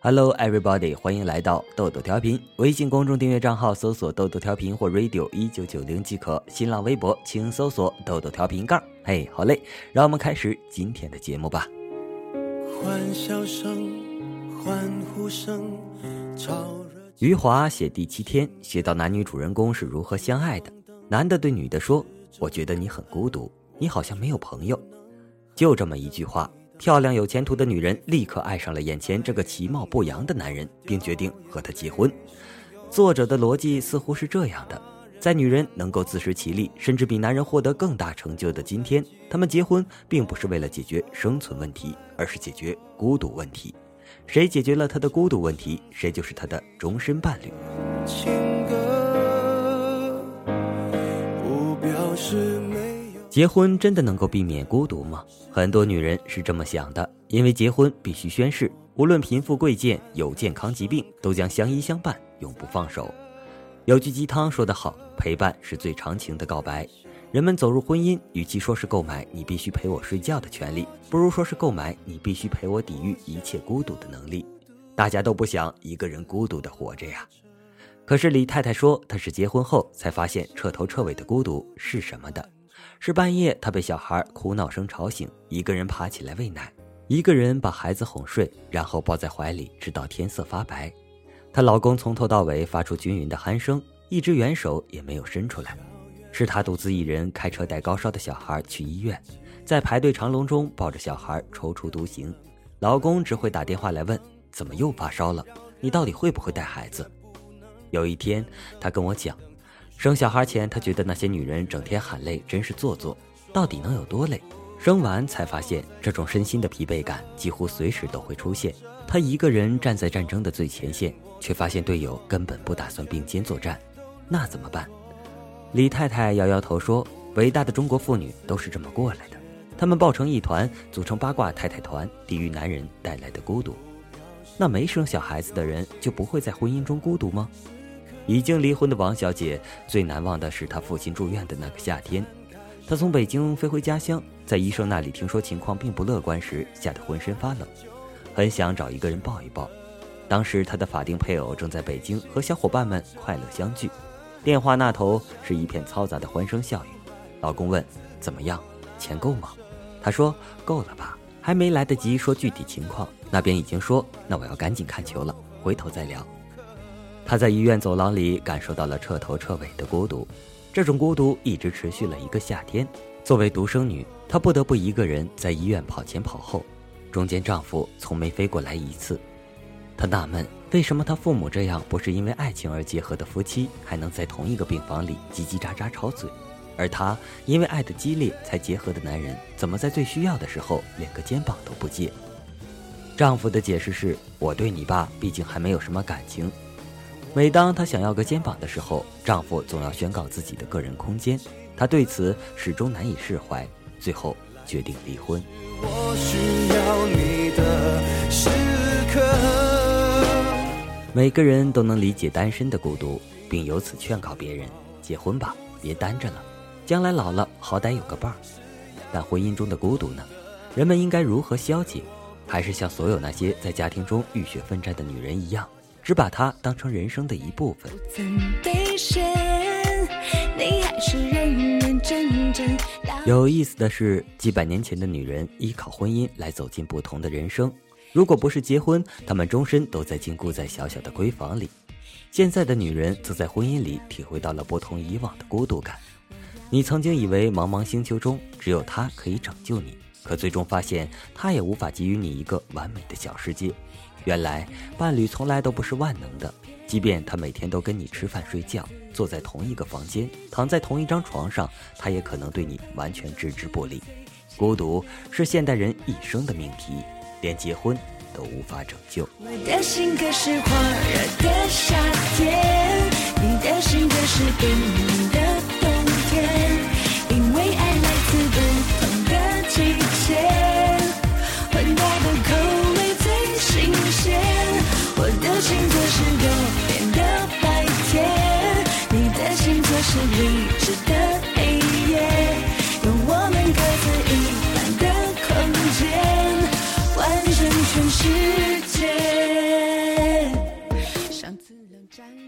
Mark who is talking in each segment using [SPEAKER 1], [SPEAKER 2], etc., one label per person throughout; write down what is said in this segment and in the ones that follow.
[SPEAKER 1] Hello, everybody！欢迎来到豆豆调频。微信公众订阅账号搜索“豆豆调频”或 “radio 一九九零”即可。新浪微博请搜索“豆豆调频杠”。嘿，好嘞，让我们开始今天的节目吧。欢笑声、欢呼声，余华写第七天，写到男女主人公是如何相爱的。男的对女的说：“我觉得你很孤独，你好像没有朋友。”就这么一句话。漂亮有前途的女人立刻爱上了眼前这个其貌不扬的男人，并决定和他结婚。作者的逻辑似乎是这样的：在女人能够自食其力，甚至比男人获得更大成就的今天，他们结婚并不是为了解决生存问题，而是解决孤独问题。谁解决了他的孤独问题，谁就是他的终身伴侣。结婚真的能够避免孤独吗？很多女人是这么想的，因为结婚必须宣誓，无论贫富贵贱，有健康疾病，都将相依相伴，永不放手。有句鸡汤说得好，陪伴是最长情的告白。人们走入婚姻，与其说是购买你必须陪我睡觉的权利，不如说是购买你必须陪我抵御一切孤独的能力。大家都不想一个人孤独的活着呀。可是李太太说，她是结婚后才发现彻头彻尾的孤独是什么的。是半夜，她被小孩哭闹声吵醒，一个人爬起来喂奶，一个人把孩子哄睡，然后抱在怀里，直到天色发白。她老公从头到尾发出均匀的鼾声，一只援手也没有伸出来。是她独自一人开车带高烧的小孩去医院，在排队长龙中抱着小孩踌躇独行。老公只会打电话来问：“怎么又发烧了？你到底会不会带孩子？”有一天，她跟我讲。生小孩前，她觉得那些女人整天喊累真是做作，到底能有多累？生完才发现，这种身心的疲惫感几乎随时都会出现。她一个人站在战争的最前线，却发现队友根本不打算并肩作战，那怎么办？李太太摇摇头说：“伟大的中国妇女都是这么过来的，她们抱成一团，组成八卦太太团，抵御男人带来的孤独。那没生小孩子的人就不会在婚姻中孤独吗？”已经离婚的王小姐最难忘的是她父亲住院的那个夏天。她从北京飞回家乡，在医生那里听说情况并不乐观时，吓得浑身发冷，很想找一个人抱一抱。当时她的法定配偶正在北京和小伙伴们快乐相聚，电话那头是一片嘈杂的欢声笑语。老公问：“怎么样？钱够吗？”她说：“够了吧。”还没来得及说具体情况，那边已经说：“那我要赶紧看球了，回头再聊。”她在医院走廊里感受到了彻头彻尾的孤独，这种孤独一直持续了一个夏天。作为独生女，她不得不一个人在医院跑前跑后，中间丈夫从没飞过来一次。她纳闷，为什么她父母这样不是因为爱情而结合的夫妻，还能在同一个病房里叽叽喳喳吵嘴，而她因为爱的激烈才结合的男人，怎么在最需要的时候连个肩膀都不借？丈夫的解释是：“我对你爸毕竟还没有什么感情。”每当她想要个肩膀的时候，丈夫总要宣告自己的个人空间，她对此始终难以释怀，最后决定离婚。我需要你的每个人都能理解单身的孤独，并由此劝告别人结婚吧，别单着了，将来老了好歹有个伴儿。但婚姻中的孤独呢？人们应该如何消解？还是像所有那些在家庭中浴血奋战的女人一样？只把它当成人生的一部分。有意思的是，几百年前的女人依靠婚姻来走进不同的人生。如果不是结婚，她们终身都在禁锢在小小的闺房里。现在的女人则在婚姻里体会到了不同以往的孤独感。你曾经以为茫茫星球中只有他可以拯救你，可最终发现他也无法给予你一个完美的小世界。原来伴侣从来都不是万能的，即便他每天都跟你吃饭睡觉，坐在同一个房间，躺在同一张床上，他也可能对你完全置之不理。孤独是现代人一生的命题，连结婚都无法拯救。我的性格是火热的夏天，你的性格是冰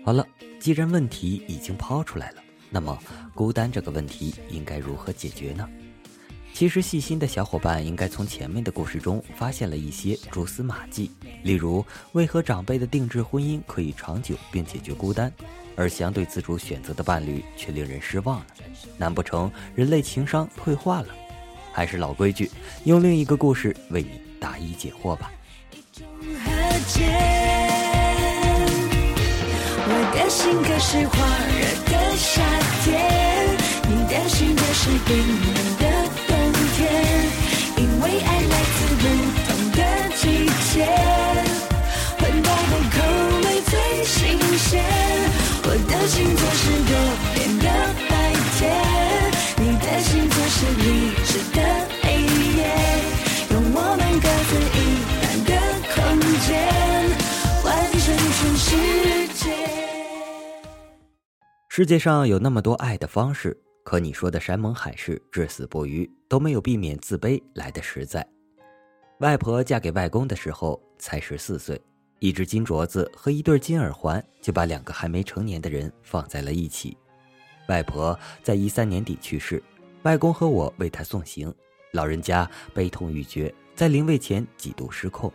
[SPEAKER 1] 好了，既然问题已经抛出来了，那么孤单这个问题应该如何解决呢？其实，细心的小伙伴应该从前面的故事中发现了一些蛛丝马迹，例如为何长辈的定制婚姻可以长久并解决孤单，而相对自主选择的伴侣却令人失望了？难不成人类情商退化了？还是老规矩，用另一个故事为你答疑解惑吧。我的性格是火热的夏天。你的心就是冰冷
[SPEAKER 2] 的冬天。因为爱来自不同的季节。分开的口味最新鲜。我的心就是多变
[SPEAKER 1] 的世界上有那么多爱的方式，可你说的山盟海誓、至死不渝，都没有避免自卑来的实在。外婆嫁给外公的时候才十四岁，一只金镯子和一对金耳环就把两个还没成年的人放在了一起。外婆在一三年底去世，外公和我为她送行，老人家悲痛欲绝，在灵位前几度失控。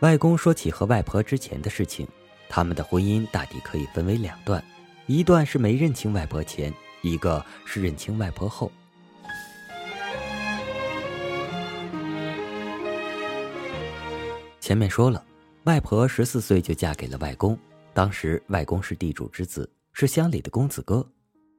[SPEAKER 1] 外公说起和外婆之前的事情，他们的婚姻大抵可以分为两段。一段是没认清外婆前，一个是认清外婆后。前面说了，外婆十四岁就嫁给了外公，当时外公是地主之子，是乡里的公子哥。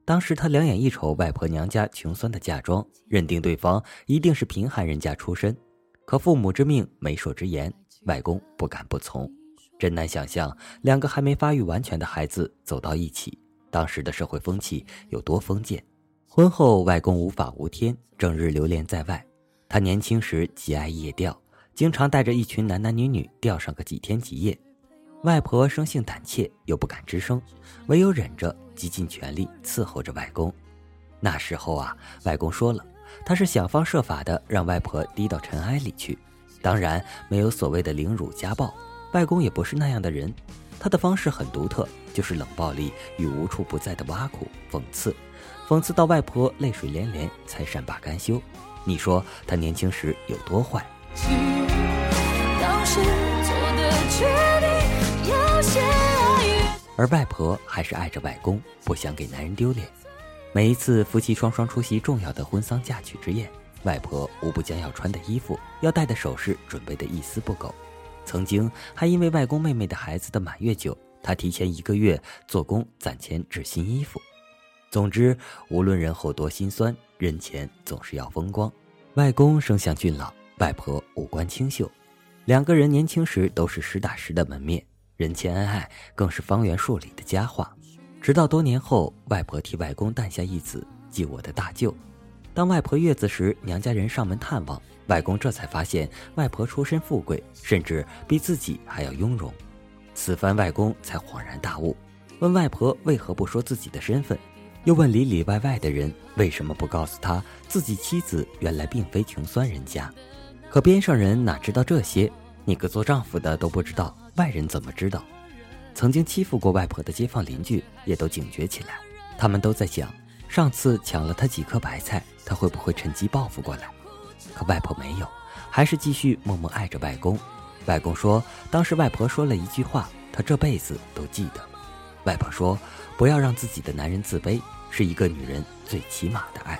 [SPEAKER 1] 当时他两眼一瞅外婆娘家穷酸的嫁妆，认定对方一定是贫寒人家出身。可父母之命，媒妁之言，外公不敢不从。真难想象，两个还没发育完全的孩子走到一起，当时的社会风气有多封建。婚后，外公无法无天，整日流连在外。他年轻时极爱夜钓，经常带着一群男男女女钓上个几天几夜。外婆生性胆怯，又不敢吱声，唯有忍着，极尽全力伺候着外公。那时候啊，外公说了，他是想方设法的让外婆低到尘埃里去，当然没有所谓的凌辱家暴。外公也不是那样的人，他的方式很独特，就是冷暴力与无处不在的挖苦、讽刺，讽刺到外婆泪水连连才善罢甘休。你说他年轻时有多坏？而外婆还是爱着外公，不想给男人丢脸。每一次夫妻双双出席重要的婚丧嫁娶之宴，外婆无不将要穿的衣服、要戴的首饰准备的一丝不苟。曾经还因为外公妹妹的孩子的满月酒，他提前一个月做工攒钱制新衣服。总之，无论人后多心酸，人前总是要风光。外公生相俊朗，外婆五官清秀，两个人年轻时都是实打实的门面，人前恩爱更是方圆数里的佳话。直到多年后，外婆替外公诞下一子，即我的大舅。当外婆月子时，娘家人上门探望。外公这才发现外婆出身富贵，甚至比自己还要雍容。此番外公才恍然大悟，问外婆为何不说自己的身份，又问里里外外的人为什么不告诉他自己妻子原来并非穷酸人家。可边上人哪知道这些？你个做丈夫的都不知道，外人怎么知道？曾经欺负过外婆的街坊邻居也都警觉起来，他们都在想，上次抢了他几颗白菜，他会不会趁机报复过来？可外婆没有，还是继续默默爱着外公。外公说，当时外婆说了一句话，他这辈子都记得。外婆说：“不要让自己的男人自卑，是一个女人最起码的爱。”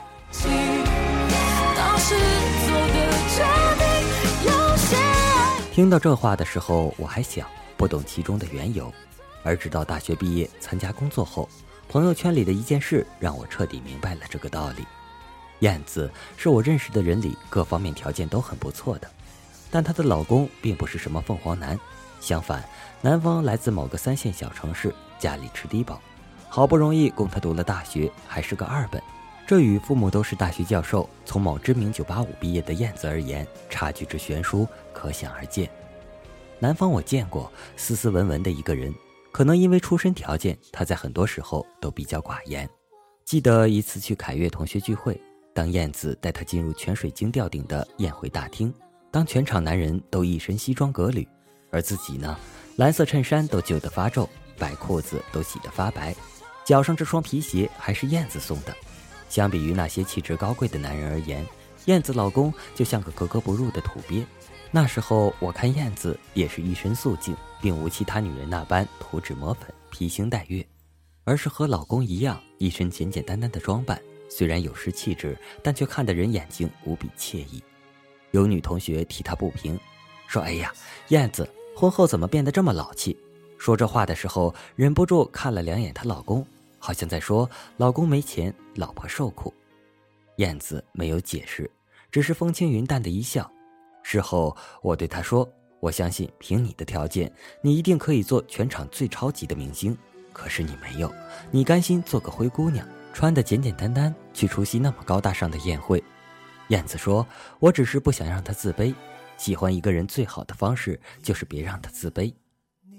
[SPEAKER 1] 听到这话的时候，我还小，不懂其中的缘由。而直到大学毕业参加工作后，朋友圈里的一件事让我彻底明白了这个道理。燕子是我认识的人里各方面条件都很不错的，但她的老公并不是什么凤凰男，相反，男方来自某个三线小城市，家里吃低保，好不容易供她读了大学，还是个二本，这与父母都是大学教授，从某知名985毕业的燕子而言，差距之悬殊可想而知。男方我见过，斯斯文文的一个人，可能因为出身条件，他在很多时候都比较寡言。记得一次去凯悦同学聚会。当燕子带他进入泉水晶吊顶的宴会大厅，当全场男人都一身西装革履，而自己呢，蓝色衬衫都旧得发皱，白裤子都洗得发白，脚上这双皮鞋还是燕子送的。相比于那些气质高贵的男人而言，燕子老公就像个格格不入的土鳖。那时候我看燕子也是一身素净，并无其他女人那般涂脂抹粉、披星戴月，而是和老公一样，一身简简单单的装扮。虽然有失气质，但却看得人眼睛无比惬意。有女同学替她不平，说：“哎呀，燕子婚后怎么变得这么老气？”说这话的时候，忍不住看了两眼她老公，好像在说：“老公没钱，老婆受苦。”燕子没有解释，只是风轻云淡的一笑。事后我对他说：“我相信凭你的条件，你一定可以做全场最超级的明星。可是你没有，你甘心做个灰姑娘。”穿的简简单单去出席那么高大上的宴会，燕子说：“我只是不想让他自卑。喜欢一个人最好的方式就是别让他自卑。”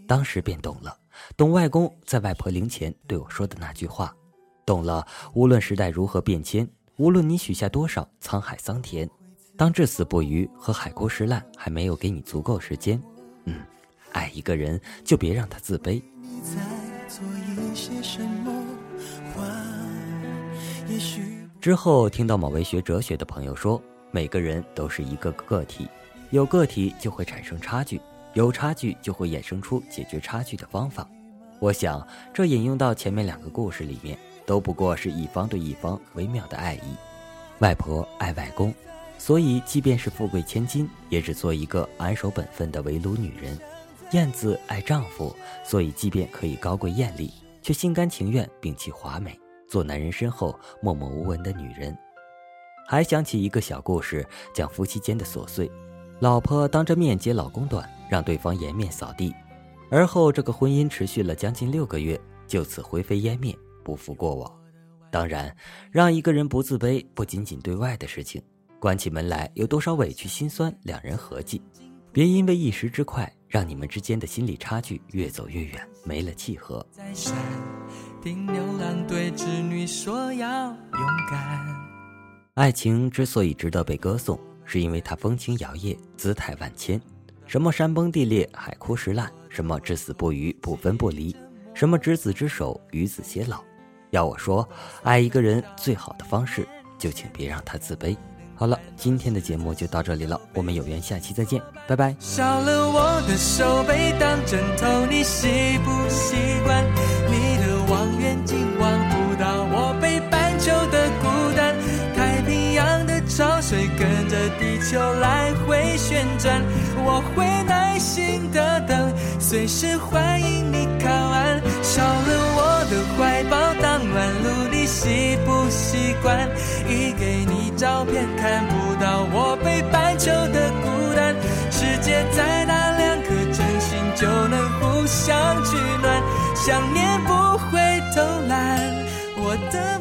[SPEAKER 1] 当时便懂了，懂外公在外婆灵前对我说的那句话，懂了。无论时代如何变迁，无论你许下多少沧海桑田，当至死不渝和海枯石烂还没有给你足够时间，嗯，爱一个人就别让他自卑。之后听到某位学哲学的朋友说，每个人都是一个个体，有个体就会产生差距，有差距就会衍生出解决差距的方法。我想，这引用到前面两个故事里面，都不过是一方对一方微妙的爱意。外婆爱外公，所以即便是富贵千金，也只做一个安守本分的围炉女人。燕子爱丈夫，所以即便可以高贵艳丽，却心甘情愿摒弃华美。做男人身后默默无闻的女人，还想起一个小故事，讲夫妻间的琐碎。老婆当着面揭老公短，让对方颜面扫地。而后这个婚姻持续了将近六个月，就此灰飞烟灭，不复过往。当然，让一个人不自卑，不仅仅对外的事情，关起门来有多少委屈心酸，两人合计。别因为一时之快，让你们之间的心理差距越走越远，没了契合。爱情之所以值得被歌颂，是因为它风情摇曳，姿态万千。什么山崩地裂，海枯石烂；什么至死不渝，不分不离；什么执子之手，与子偕老。要我说，爱一个人最好的方式，就请别让他自卑。好了，今天的节目就到这里了，我们有缘下期再见，拜拜。少了我的手背当枕头，你习不习惯？你的望远镜望不到我北半球的孤单，太平洋的潮水跟着地球来回旋转，我会耐心的等，随时欢迎你靠岸。少了我的怀抱当暖炉，你习不习惯？一给你。照片看不到我北半球的孤单，世界再大，两颗真心就能互相取暖，想念不会偷懒，我的。